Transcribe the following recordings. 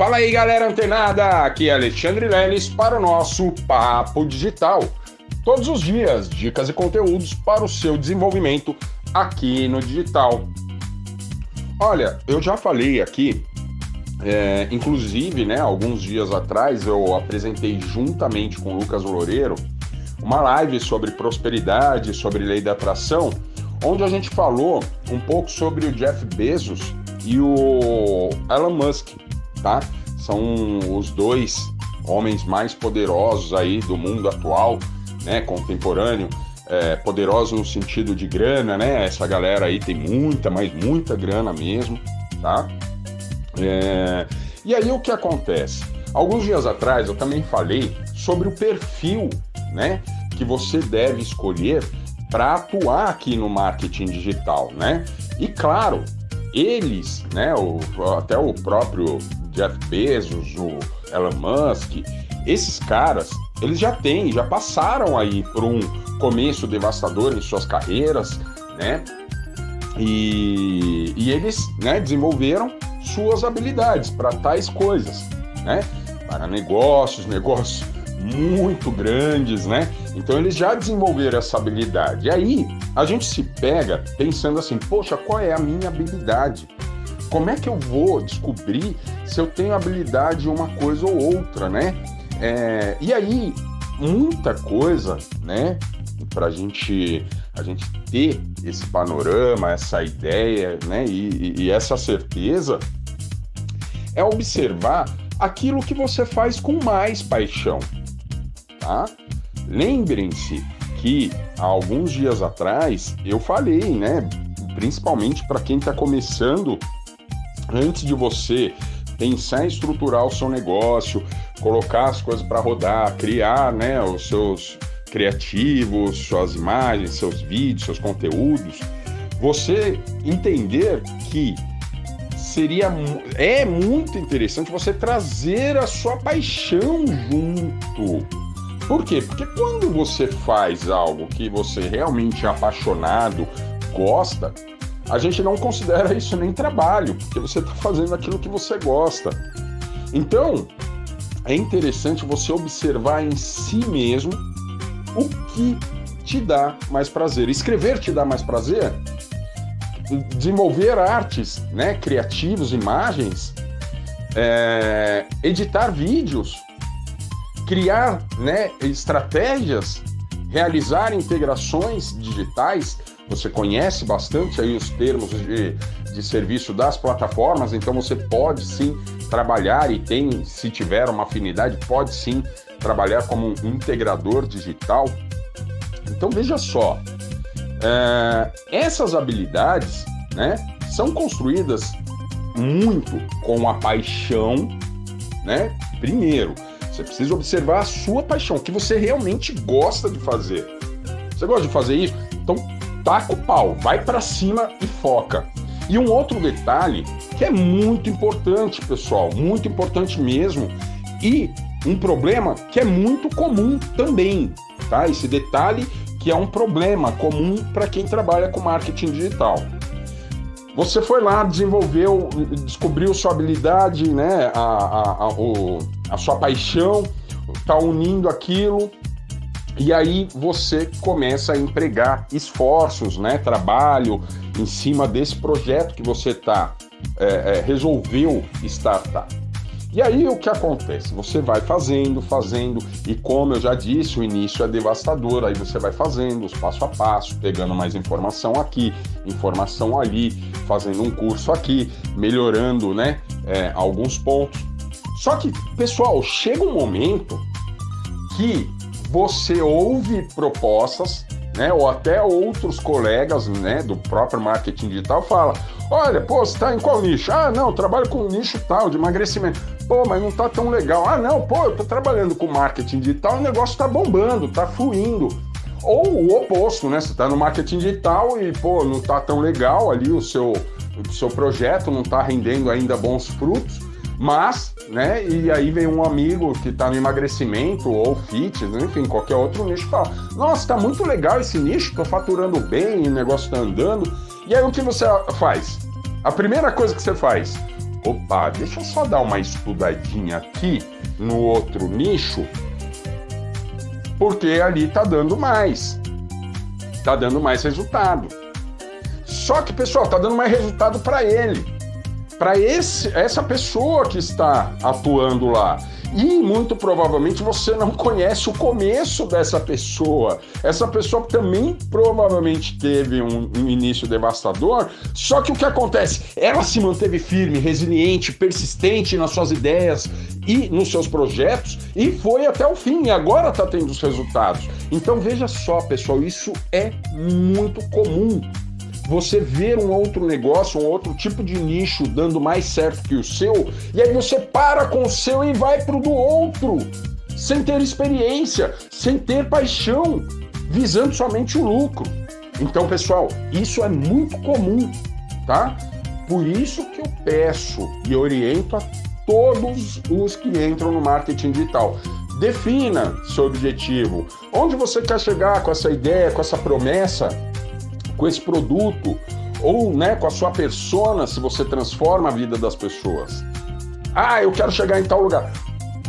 Fala aí, galera antenada! Aqui é Alexandre Leles para o nosso Papo Digital. Todos os dias, dicas e conteúdos para o seu desenvolvimento aqui no digital. Olha, eu já falei aqui, é, inclusive, né, alguns dias atrás eu apresentei juntamente com o Lucas Loureiro uma live sobre prosperidade, sobre lei da atração, onde a gente falou um pouco sobre o Jeff Bezos e o Elon Musk, tá? São os dois homens mais poderosos aí do mundo atual, né, contemporâneo, é, poderosos no sentido de grana, né? Essa galera aí tem muita, mas muita grana mesmo, tá? É... E aí o que acontece? Alguns dias atrás eu também falei sobre o perfil, né, que você deve escolher para atuar aqui no marketing digital, né? E claro, eles, né, o, até o próprio Jeff Bezos, o Elon Musk, esses caras, eles já têm, já passaram aí por um começo devastador em suas carreiras, né? E, e eles né, desenvolveram suas habilidades para tais coisas, né? Para negócios, negócios muito grandes, né? Então eles já desenvolveram essa habilidade. E aí a gente se pega pensando assim, poxa, qual é a minha habilidade? Como é que eu vou descobrir se eu tenho habilidade em uma coisa ou outra, né? É, e aí muita coisa, né? Para gente a gente ter esse panorama, essa ideia, né? E, e, e essa certeza é observar aquilo que você faz com mais paixão, tá? Lembrem-se que há alguns dias atrás eu falei, né? Principalmente para quem está começando, antes de você pensar em estruturar o seu negócio, colocar as coisas para rodar, criar, né, os seus criativos, suas imagens, seus vídeos, seus conteúdos, você entender que seria é muito interessante você trazer a sua paixão junto. Por quê? Porque quando você faz algo que você realmente é apaixonado, gosta, a gente não considera isso nem trabalho, porque você está fazendo aquilo que você gosta. Então, é interessante você observar em si mesmo o que te dá mais prazer. Escrever te dá mais prazer? Desenvolver artes, né, criativos, imagens, é, editar vídeos, criar né, estratégias, realizar integrações digitais. Você conhece bastante aí os termos de, de serviço das plataformas, então você pode sim trabalhar e tem, se tiver uma afinidade, pode sim trabalhar como um integrador digital. Então veja só, é, essas habilidades né, são construídas muito com a paixão, né? Primeiro, você precisa observar a sua paixão, o que você realmente gosta de fazer. Você gosta de fazer isso? Taca o pau, vai para cima e foca. E um outro detalhe que é muito importante, pessoal, muito importante mesmo, e um problema que é muito comum também, tá? Esse detalhe que é um problema comum para quem trabalha com marketing digital. Você foi lá, desenvolveu, descobriu sua habilidade, né? A, a, a, o, a sua paixão, está unindo aquilo, e aí você começa a empregar esforços, né? Trabalho em cima desse projeto que você tá, é, é, resolveu startar. E aí o que acontece? Você vai fazendo, fazendo, e como eu já disse, o início é devastador, aí você vai fazendo os passo a passo, pegando mais informação aqui, informação ali, fazendo um curso aqui, melhorando né, é, alguns pontos. Só que, pessoal, chega um momento que você ouve propostas, né, ou até outros colegas né, do próprio marketing digital fala Olha, pô, você tá em qual nicho? Ah, não, trabalho com nicho tal, de emagrecimento. Pô, mas não tá tão legal. Ah, não, pô, eu tô trabalhando com marketing digital, o negócio tá bombando, tá fluindo. Ou o oposto, né? Você tá no marketing digital e, pô, não tá tão legal ali o seu, o seu projeto, não tá rendendo ainda bons frutos. Mas, né, e aí vem um amigo que está no emagrecimento ou fitness, enfim, qualquer outro nicho fala: Nossa, tá muito legal esse nicho, tô faturando bem, o negócio tá andando. E aí o que você faz? A primeira coisa que você faz, opa, deixa eu só dar uma estudadinha aqui no outro nicho, porque ali tá dando mais. Tá dando mais resultado. Só que, pessoal, tá dando mais resultado para ele. Para essa pessoa que está atuando lá. E muito provavelmente você não conhece o começo dessa pessoa. Essa pessoa também provavelmente teve um, um, início devastador, só que o que acontece? Ela se manteve firme, resiliente, persistente nas suas ideias e nos seus projetos e foi até o fim, e agora está tendo os resultados. Então veja só, pessoal, isso é muito comum você ver um outro negócio, um outro tipo de nicho dando mais certo que o seu, e aí você para com o seu e vai para o do outro, sem ter experiência, sem ter paixão, visando somente o lucro. Então, pessoal, isso é muito comum, tá? Por isso que eu peço e oriento a todos os que entram no marketing digital. Defina seu objetivo. Onde você quer chegar com essa ideia, com essa promessa? Com esse produto ou né, com a sua persona se você transforma a vida das pessoas. Ah, eu quero chegar em tal lugar.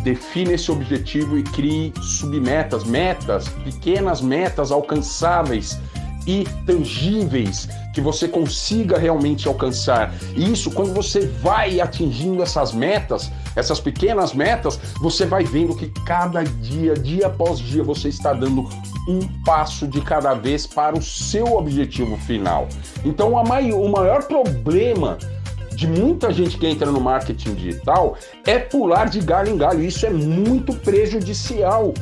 Define esse objetivo e crie submetas, metas, pequenas metas alcançáveis e tangíveis que você consiga realmente alcançar. E isso, quando você vai atingindo essas metas, essas pequenas metas, você vai vendo que cada dia, dia após dia, você está dando um passo de cada vez para o seu objetivo final. Então, o maior problema de muita gente que entra no marketing digital é pular de galho em galho. Isso é muito prejudicial,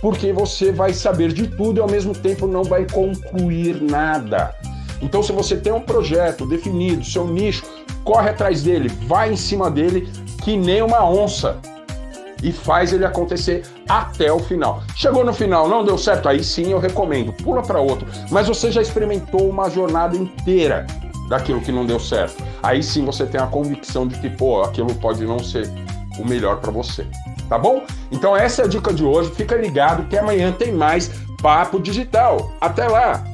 porque você vai saber de tudo e ao mesmo tempo não vai concluir nada. Então, se você tem um projeto definido, seu nicho, corre atrás dele, vai em cima dele que nem uma onça e faz ele acontecer até o final. Chegou no final, não deu certo, aí sim eu recomendo, pula para outro. Mas você já experimentou uma jornada inteira daquilo que não deu certo. Aí sim você tem a convicção de que, pô, aquilo pode não ser o melhor para você. Tá bom? Então essa é a dica de hoje. Fica ligado que amanhã tem mais papo digital. Até lá.